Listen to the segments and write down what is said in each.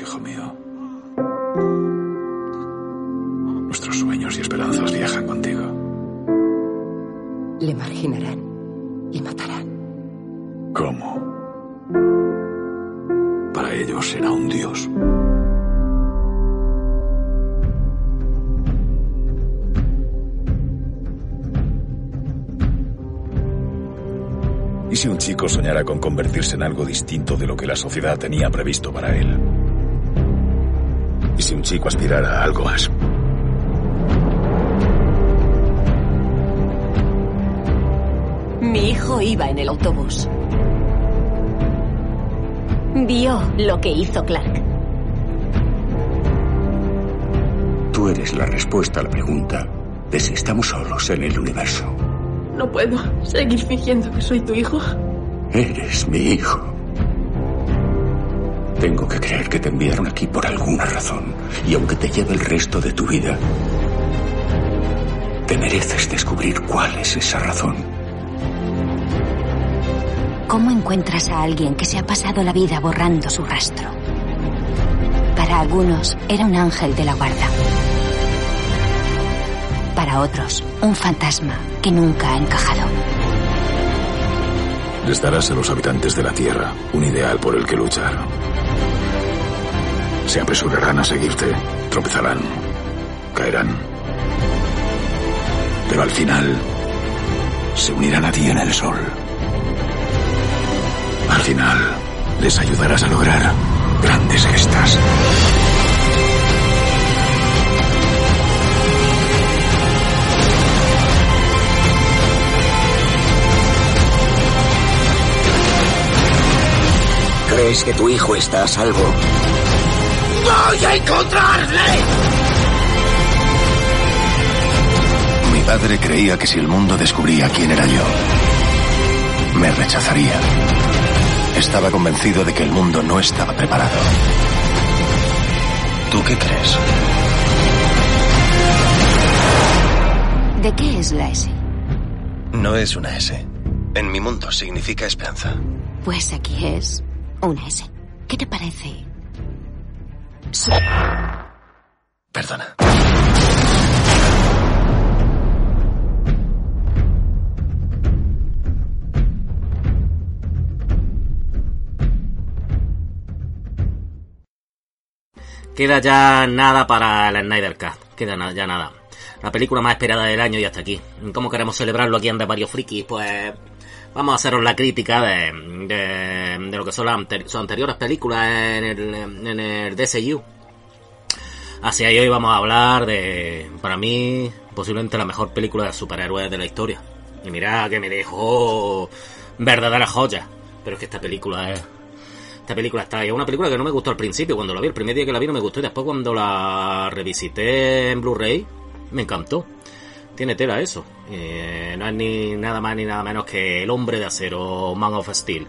Hijo mío. Nuestros sueños y esperanzas viajan contigo. Le marginarán. Le matarán. ¿Cómo? Para ellos será un dios. ¿Y si un chico soñara con convertirse en algo distinto de lo que la sociedad tenía previsto para él? ¿Y si un chico aspirara a algo más? Mi hijo iba en el autobús. Vio lo que hizo Clark. Tú eres la respuesta a la pregunta de si estamos solos en el universo. No puedo seguir fingiendo que soy tu hijo. Eres mi hijo. Tengo que creer que te enviaron aquí por alguna razón. Y aunque te lleve el resto de tu vida, te mereces descubrir cuál es esa razón. ¿Cómo encuentras a alguien que se ha pasado la vida borrando su rastro? Para algunos era un ángel de la guarda. Para otros, un fantasma que nunca ha encajado. Les darás a los habitantes de la Tierra un ideal por el que luchar. Se apresurarán a seguirte, tropezarán, caerán. Pero al final se unirán a ti en el sol. Al final les ayudarás a lograr grandes gestas. ¿Crees que tu hijo está a salvo? ¡Voy a encontrarle! Mi padre creía que si el mundo descubría quién era yo, me rechazaría. Estaba convencido de que el mundo no estaba preparado. ¿Tú qué crees? ¿De qué es la S? No es una S. En mi mundo significa esperanza. Pues aquí es una S. ¿Qué te parece? Su- Perdona. Queda ya nada para la Snyder Cut. Queda na- ya nada. La película más esperada del año y hasta aquí. ¿Cómo queremos celebrarlo aquí ante varios frikis? Pues vamos a haceros la crítica de, de, de lo que son las anteri- sus anteriores películas en el, en el DCU. Así ahí hoy vamos a hablar de, para mí, posiblemente la mejor película de superhéroes de la historia. Y mira que me dejó verdadera joya. Pero es que esta película es... Esta película está ahí. Es una película que no me gustó al principio cuando la vi. El primer día que la vi no me gustó y después cuando la revisité en Blu-ray me encantó. Tiene tela eso. Eh, no es ni nada más ni nada menos que El Hombre de Acero, Man of Steel.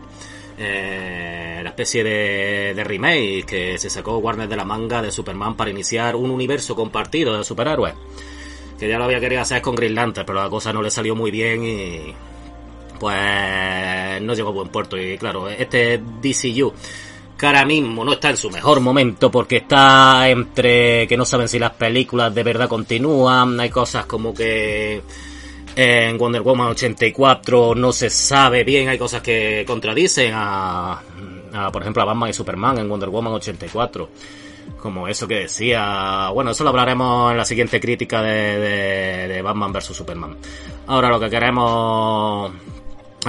Eh, la especie de, de remake que se sacó Warner de la manga de Superman para iniciar un universo compartido de superhéroes. Que ya lo había querido hacer con Green Lantern, pero la cosa no le salió muy bien y pues no llegó a buen puerto. Y claro, este DCU ahora mismo no está en su mejor momento porque está entre que no saben si las películas de verdad continúan, hay cosas como que en Wonder Woman 84 no se sabe bien, hay cosas que contradicen a, por ejemplo, a Batman y Superman en Wonder Woman 84. Como eso que decía, bueno, eso lo hablaremos en la siguiente crítica de, de Batman vs Superman. Ahora lo que queremos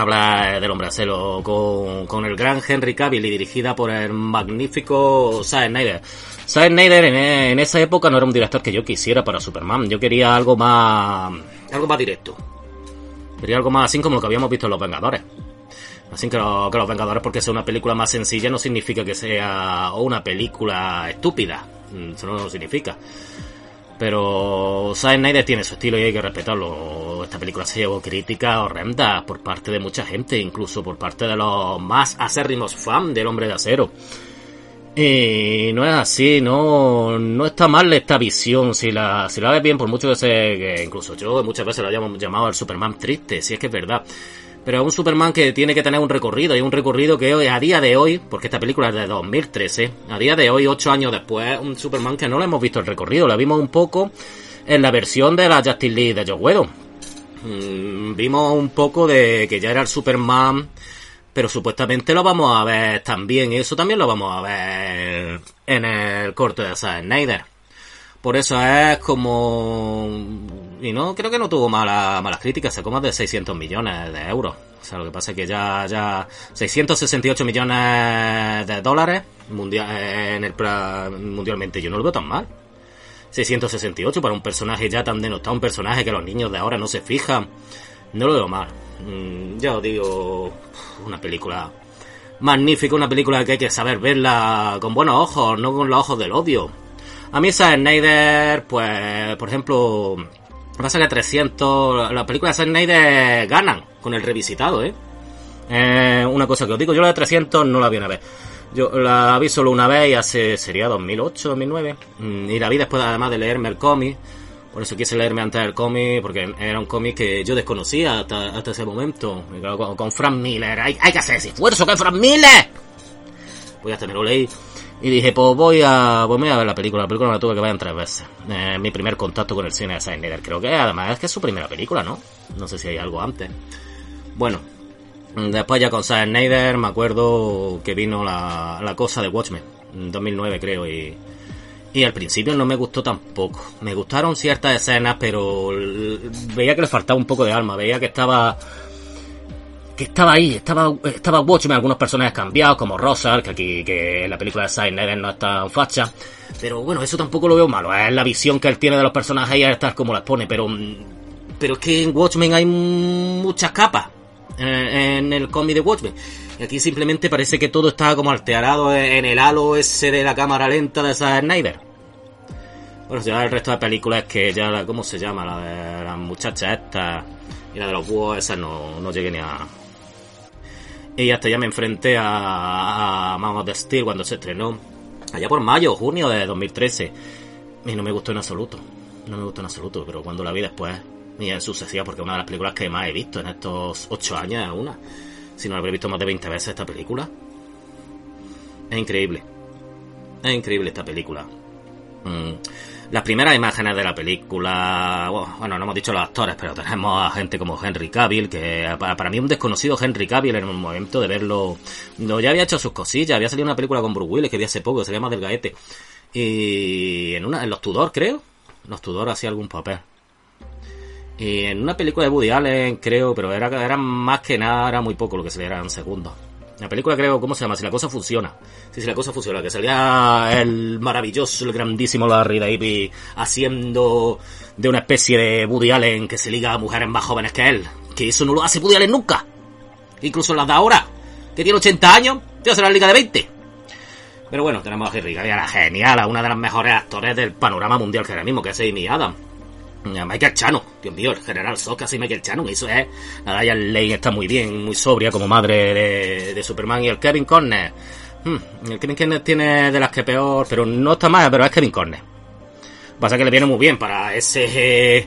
hablar del hombre acero con, con el gran Henry Cavill y dirigida por el magnífico Zack Snyder. Zack Snyder en, en, esa época no era un director que yo quisiera para Superman. Yo quería algo más, algo más directo. Quería algo más así como lo que habíamos visto en Los Vengadores. Así que, lo, Los Vengadores, porque sea una película más sencilla, no significa que sea una película estúpida. Mm, eso no significa. Pero Zack Snyder tiene su estilo y hay que respetarlo. Esta película se llevó críticas horrendas por parte de mucha gente, incluso por parte de los más acérrimos fans del Hombre de Acero. Y no es así, no, no está mal esta visión. Si la, si la ves bien, por mucho que que incluso yo muchas veces lo hayamos llamado el Superman triste, si es que es verdad. Pero es un Superman que tiene que tener un recorrido, y un recorrido que hoy, a día de hoy, porque esta película es de 2013, a día de hoy, ocho años después, un Superman que no le hemos visto el recorrido, la vimos un poco en la versión de la Justice League de Joe Whedon. Mm, vimos un poco de que ya era el Superman, pero supuestamente lo vamos a ver también, eso también lo vamos a ver en el corte de Zack Snyder. Por eso es como... Y no, creo que no tuvo mala, malas críticas, sacó más de 600 millones de euros. O sea, lo que pasa es que ya, ya 668 millones de dólares mundial, en el, mundialmente. Yo no lo veo tan mal. 668 para un personaje ya tan denostado, un personaje que los niños de ahora no se fijan. No lo veo mal. Mm, ya os digo, una película magnífica, una película que hay que saber verla con buenos ojos, no con los ojos del odio. A mí Zack Snyder, pues, por ejemplo, pasa que 300, las películas de Snyder ganan con el revisitado, ¿eh? Una cosa que os digo, yo la de 300 no la vi a ver. Yo la vi solo una vez y hace, sería 2008, 2009. Mm, y la vi después además de leerme el cómic. Por eso quise leerme antes el cómic, porque era un cómic que yo desconocía hasta, ese momento. Con, con Frank Miller. Hay, que hacer ese esfuerzo que Frank Miller. Pues hasta me lo leí. Y dije, pues voy a, pues voy a ver la película. La película la tuve que ver en tres veces. Eh, mi primer contacto con el cine de Snyder. Creo que además es que es su primera película, ¿no? No sé si hay algo antes. Bueno, después ya con Zack Snyder me acuerdo que vino la, la cosa de Watchmen. En 2009 creo y... Y al principio no me gustó tampoco. Me gustaron ciertas escenas, pero veía que le faltaba un poco de alma. Veía que estaba que estaba ahí, estaba, estaba Watchmen, algunos personajes cambiados, como Rosal, que aquí, que en la película de Silent no está en facha. Pero bueno, eso tampoco lo veo malo, es la visión que él tiene de los personajes y estar como las pone, pero, pero es que en Watchmen hay muchas capas, en, el cómic de Watchmen. Y aquí simplemente parece que todo está como alterado en el halo ese de la cámara lenta de Zack Snyder. Bueno, ya el resto de películas que ya, ¿cómo se llama? La de las muchachas estas y la de los búhos, esa no, no llegué ni a, y hasta ya me enfrenté a, a Man of Steel cuando se estrenó. Allá por mayo o junio de 2013. Y no me gustó en absoluto. No me gustó en absoluto, pero cuando la vi después, y en sucesía, porque es una de las películas que más he visto en estos ocho años es una. Si no la habré visto más de 20 veces esta película. Es increíble. Es increíble esta película. Mm las primeras imágenes de la película, bueno, no hemos dicho los actores, pero tenemos a gente como Henry Cavill, que para mí un desconocido Henry Cavill en un momento de verlo, no, ya había hecho sus cosillas, había salido una película con Bruce Willis que vi hace poco, se llama Del Gaete, y en una, en Los Tudor creo, Los Tudor hacía algún papel. Y en una película de Woody Allen, creo, pero era, era más que nada, era muy poco lo que se le eran segundos. La película creo, ¿cómo se llama? Si la cosa funciona. Sí, si la cosa funciona, que salía el maravilloso, el grandísimo Larry David haciendo de una especie de Woody Allen que se liga a mujeres más jóvenes que él. Que eso no lo hace Woody Allen nunca. Incluso las de ahora, que tiene 80 años, te hace la liga de 20. Pero bueno, tenemos a Henry Cavill, genial, a una de las mejores actores del panorama mundial que ahora mismo, que es Amy Adam. Michael Chano, Dios mío, el general Zod casi Michael Chano, eso es. La Diane Lane está muy bien, muy sobria como madre de, Superman y el Kevin Conner. Hmm, el Kevin Conner tiene de las que peor, pero no está mal, pero es Kevin Conner. Pasa que le viene muy bien para ese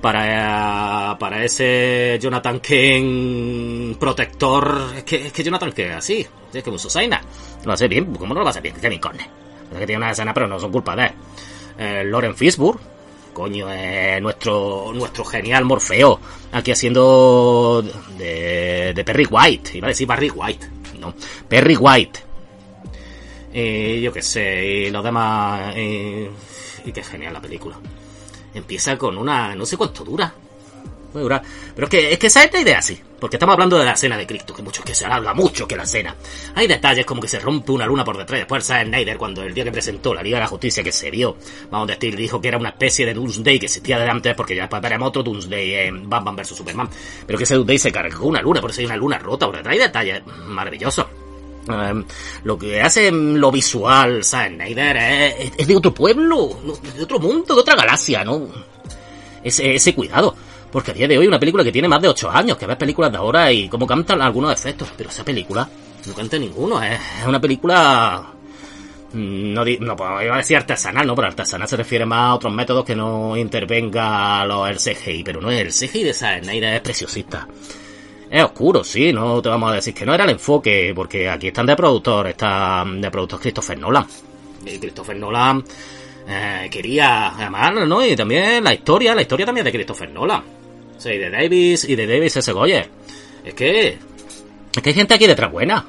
para para ese Jonathan Kane protector es que, es que Jonathan Kane así es que un Susaina lo hace bien ¿cómo no lo hace bien Kevin Conner es que tiene una escena pero no son culpa de él eh, Loren Fishburne coño, es nuestro, nuestro genial Morfeo, aquí haciendo de, Perry White, iba a decir Barry White, no, Perry White. Y yo qué sé, y los demás, y, y qué genial la película. Empieza con una, no sé cuánto dura, Pero es que, es que esa es la idea así. Porque estamos hablando de la escena de Cristo, que mucho que se habla mucho que la escena. Hay detalles como que se rompe una luna por detrás. Después Zack Snyder, cuando el día que presentó la Liga de la Justicia, que se vio, vamos a decir, dijo que era una especie de Doomsday que existía de antes, porque ya después veremos otro Doomsday en Batman vs Superman. Pero que ese Doomsday se cargó una luna, por eso hay una luna rota por detrás. Hay detalles maravillosos. Um, lo que hace lo visual Zack Snyder es, es, de otro pueblo, de otro mundo, de otra galaxia, ¿no? Ese, ese cuidado. Porque a día de hoy una película que tiene más de 8 años, que ves películas de ahora y cómo cantan algunos efectos, pero esa película no canta ninguno, es una película... No, no pues, iba a decir artesanal, no, pero artesanal se refiere más a otros métodos que no intervenga los, el CGI, pero no es el CGI de esa Snyder es preciosista. Es oscuro, sí, no te vamos a decir que no era el enfoque, porque aquí están de productor, está de productor Christopher Nolan. Y Christopher Nolan eh, quería, además, ¿no? Y también la historia, la historia también de Christopher Nolan. O sea, y de Davis y de Davis S. Goyer. Es que. Es que hay gente aquí detrás buena.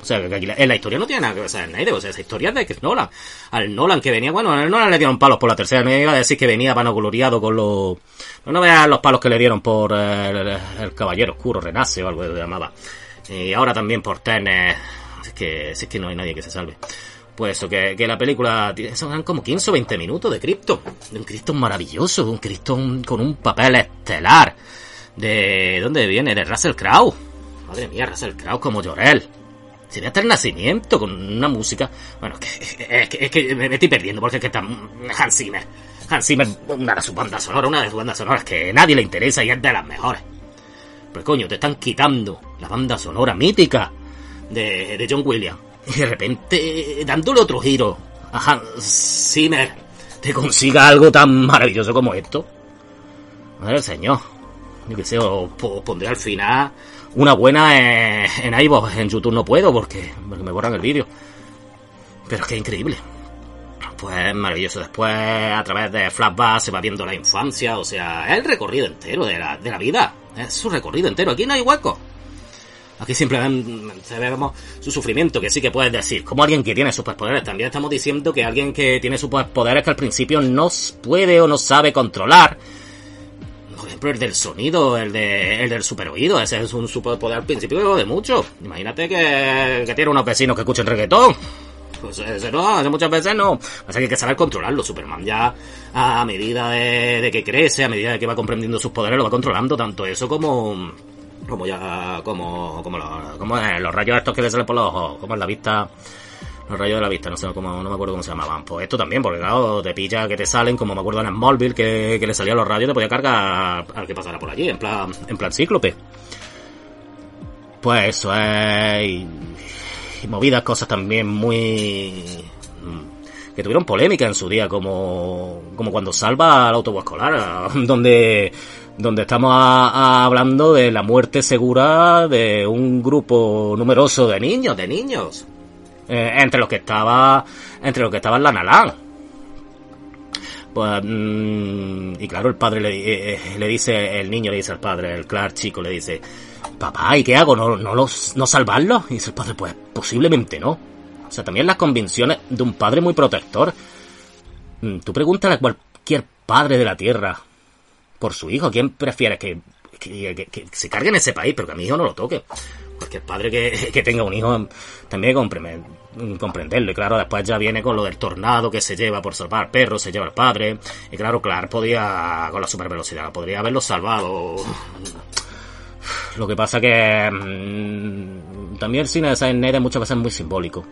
O sea, que aquí en la historia no tiene nada que ver con. O sea, esa historia es de Chris Nolan. Al Nolan que venía, bueno, al Nolan le dieron palos por la tercera. Me iba a decir que venía vanagloriado con los. No, no veas los palos que le dieron por el, el, Caballero Oscuro, Renace o algo que se llamaba. Y ahora también por Tenet. Es que, es que no hay nadie que se salve. Pues eso, que, que la película son como 15 o 20 minutos de Krypton. De un Krypton maravilloso, un Krypton con un papel estelar. ¿De dónde viene? De Russell Crowe. Madre mía, Russell Crowe como Jorel. Sería hasta el nacimiento con una música. Bueno, es que, es que, me estoy perdiendo porque es que está Hans Zimmer. Hans Zimmer, una de sus bandas sonoras, una de sus bandas sonoras que a nadie le interesa y es de las mejores. Pero coño, te están quitando la banda sonora mítica de, de John Williams y de repente dándole otro giro a Hans Zimmer te consiga algo tan maravilloso como esto. Madre señor. Yo que sé, os, pondré al final una buena en, en iVoox. En YouTube no puedo porque, porque me borran el vídeo. Pero es que es increíble. Pues maravilloso. Después, a través de flashback, se va viendo la infancia. O sea, es el recorrido entero de la, de la vida. Es su recorrido entero. Aquí no hay hueco. Aquí simplemente vemos su sufrimiento, que sí que puedes decir, como alguien que tiene superpoderes. También estamos diciendo que alguien que tiene superpoderes que al principio no puede o no sabe controlar. Por ejemplo, el del sonido, el, de, el del superoído, ese es un superpoder al principio de mucho. Imagínate que, que tiene unos vecinos que escuchen reggaetón. Pues ese no, muchas veces no. Pasa que hay que saber controlarlo. Superman ya a medida de que crece, a medida de que va comprendiendo sus poderes, lo va controlando tanto eso como como ya como como, los, como los rayos estos que le salen por los ojos como en la vista los rayos de la vista no sé cómo no me acuerdo cómo se llamaban. Pues esto también porque claro te pilla que te salen como me acuerdo en Smallville que, que le salían los rayos te podía cargar al que pasara por allí en plan en plan cíclope. Pues eso es y, y movidas cosas también muy que tuvieron polémica en su día como como cuando salva al autobús escolar donde donde estamos a, hablando de la muerte segura de un grupo numeroso de niños, de niños, eh, entre los que estaba, entre los que estaba la Nalán. Pues, mmm, y claro, el padre le, eh, le, dice, el niño le dice al padre, el Clark chico le dice, papá, ¿y qué hago? ¿No, no, los, no salvarlos? Y dice el padre, pues posiblemente no. O sea, también las convicciones de un padre muy protector. Mm, tú pregúntale a cualquier padre de la tierra por su hijo. ¿Quién prefiere que, que, que, que, se cargue en ese país, pero que a mi hijo no lo toque? Cualquier padre que, tenga un hijo también comprende, comprenderlo. Y claro, después ya viene con lo del tornado que se lleva por salvar perros, se lleva al padre. Y claro, Clark podía, con la super velocidad, podría haberlo salvado. Lo que pasa que mmm, también el cine de Silent muchas veces es muy simbólico.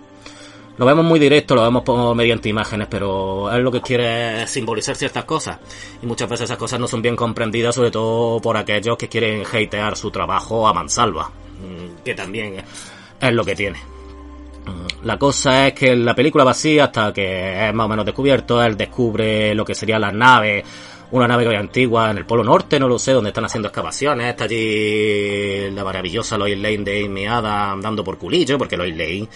Lo vemos muy directo, lo vemos por, mediante imágenes, pero es lo que quiere simbolizar ciertas cosas. Y muchas veces esas cosas no son bien comprendidas, sobre todo por aquellos que quieren hatear su trabajo a mansalva, mm, que también es lo que tiene. Mm, la cosa es que la película vacía hasta que es más o menos descubierto, él descubre lo que serían las naves, una nave que antigua en el Polo Norte, no lo sé, donde están haciendo excavaciones, está allí la maravillosa Lois Lane de Amy Adams dando por culillo, porque Lois Lane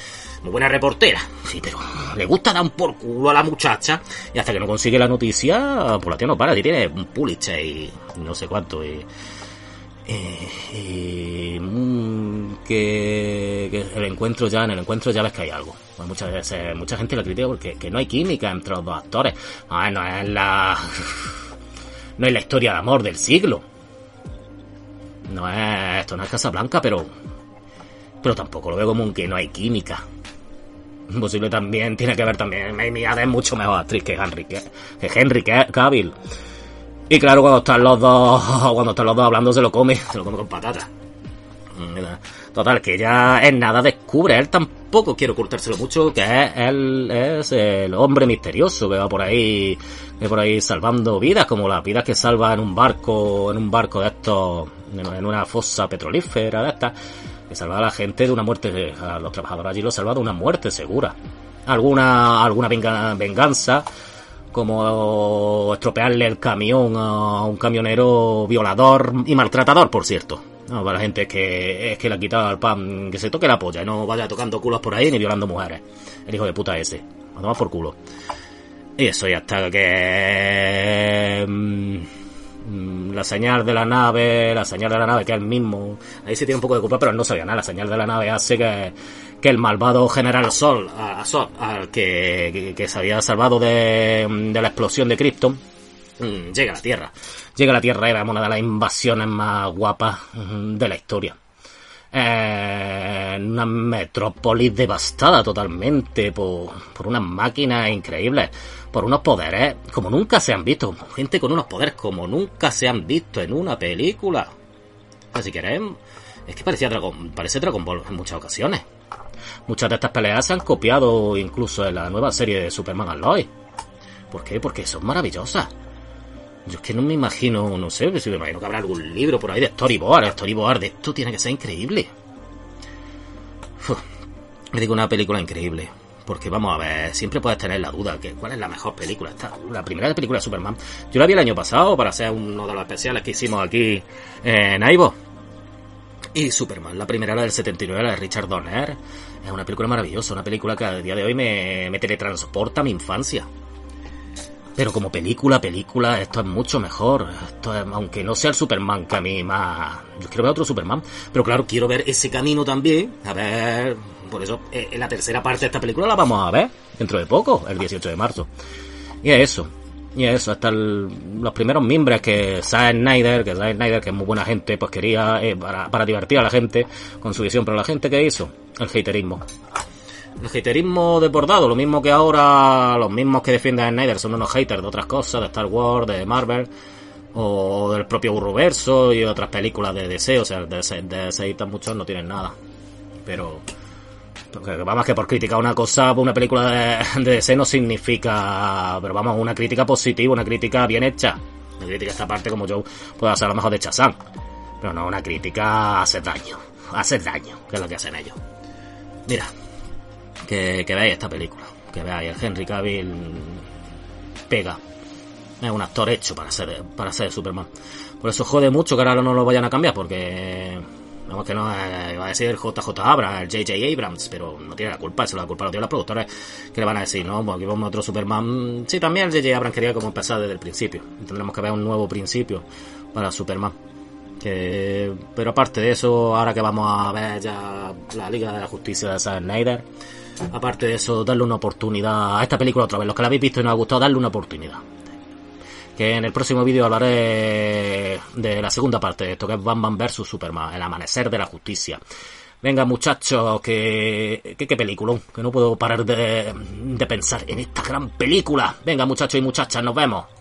muy buena reportera, sí, pero le gusta dar un por culo a la muchacha y hasta que no consigue la noticia, pues la tía no para, tiene un Pulitzer y no sé cuánto y, mm, que, el encuentro ya, en el encuentro ya ves que hay algo. Pues muchas veces, mucha gente la critica porque que no hay química entre los dos actores. Ah, no es la, no es la historia de amor del siglo. No es, esto no es Casablanca, pero, pero tampoco lo veo como un que no hay química. Posible también, tiene que ver también. Adams es mucho mejor actriz que Henry, que, Henry Cavill. Y claro, cuando están los dos, cuando están los dos hablando, se lo come, se lo come con patata. Total, que ya en nada descubre, él tampoco quiere ocultárselo mucho, que él es el hombre misterioso que va por ahí, que por ahí salvando vidas, como las vidas que salva en un barco, en un barco de estos, en una fosa petrolífera de estas que salva a la gente de una muerte, a los trabajadores allí los salva de una muerte segura. Alguna, alguna venganza, como estropearle el camión a un camionero violador y maltratador, por cierto. No, para la gente que es que le ha quitado al pan, que se toque la polla y no vaya tocando culos por ahí ni violando mujeres. El hijo de puta ese. A tomar por culo. Y eso ya está que... Mm, Mm, la señal de la nave, la señal de la nave que es el mismo, ahí sí tiene un poco de culpa, pero él no sabía nada, la señal de la nave hace que, que el malvado general Sol, a, Sol, al que, que, se había salvado de, de la explosión de Krypton, llega a la Tierra. Llega a la Tierra era una de las invasiones más guapas mm, de la historia. Eh, una metrópolis devastada totalmente por, por unas máquinas increíbles por unos poderes como nunca se han visto. Gente con unos poderes como nunca se han visto en una película. Así que es que parecía Dragon, parece Dragon Ball en muchas ocasiones. Muchas de estas peleas se han copiado incluso en la nueva serie de Superman Alloy. ¿Por qué? Porque son maravillosas. Yo es que no me imagino, no sé, si me imagino que habrá algún libro por ahí de storyboard, storyboard de esto tiene que ser increíble. me digo una película increíble. Porque vamos a ver, siempre puedes tener la duda que cuál es la mejor película. Esta, la primera película de Superman. Yo la vi el año pasado para ser uno de los especiales que hicimos aquí en Aibo. Y Superman, la primera, la del 79, la de Richard Donner. Es una película maravillosa, una película que a día de hoy me, me teletransporta a mi infancia. Pero como película, película, esto es mucho mejor. Esto es, aunque no sea el Superman que a mí más... Yo quiero ver otro Superman. Pero claro, quiero ver ese camino también. A ver por eso, eh, en la tercera parte de esta película la vamos a ver dentro de poco, el 18 de marzo. Y es eso. Y es eso, hasta los primeros miembros que Zack Snyder, que Zack Snyder, que es muy buena gente, pues quería, eh, para, para divertir a la gente, con su visión, pero la gente que hizo, el haterismo. El haterismo desbordado, lo mismo que ahora los mismos que defienden a Snyder son unos haters de otras cosas, de Star Wars, de Marvel, o del propio Burroverso y otras películas de DC, o sea, de, de, de muchos no tienen nada. Pero Vamos, que por criticar una cosa, una película de, de DC no significa, pero vamos, una crítica positiva, una crítica bien hecha. Una crítica esta parte como yo puedo hacer a lo mejor de Chazán. Pero no, una crítica hace daño. Hace daño, que es lo que hacen ellos. Mira, que, que veáis esta película. Que veáis, el Henry Cavill pega. Es un actor hecho para ser, para ser Superman. Por eso jode mucho que ahora no lo vayan a cambiar, porque Vamos que no eh, iba a decir el JJ Abrams, el JJ Abrams, pero no tiene la culpa, eso la culpa lo tiene los productores que le van a decir, ¿no? Pues aquí vamos a otro Superman. Sí, también el JJ Abrams quería como empezar desde el principio. Tendremos que ver un nuevo principio para Superman. Que, pero aparte de eso, ahora que vamos a ver ya la Liga de la Justicia de Zack Snyder, aparte de eso, darle una oportunidad a esta película otra vez. Los que la habéis visto y no os ha gustado, darle una oportunidad que en el próximo vídeo hablaré de la segunda parte de esto, que es Batman vs Superman, el amanecer de la justicia. Venga muchachos, que, que, qué película, que no puedo parar de, de pensar en esta gran película. Venga muchachos y muchachas, nos vemos.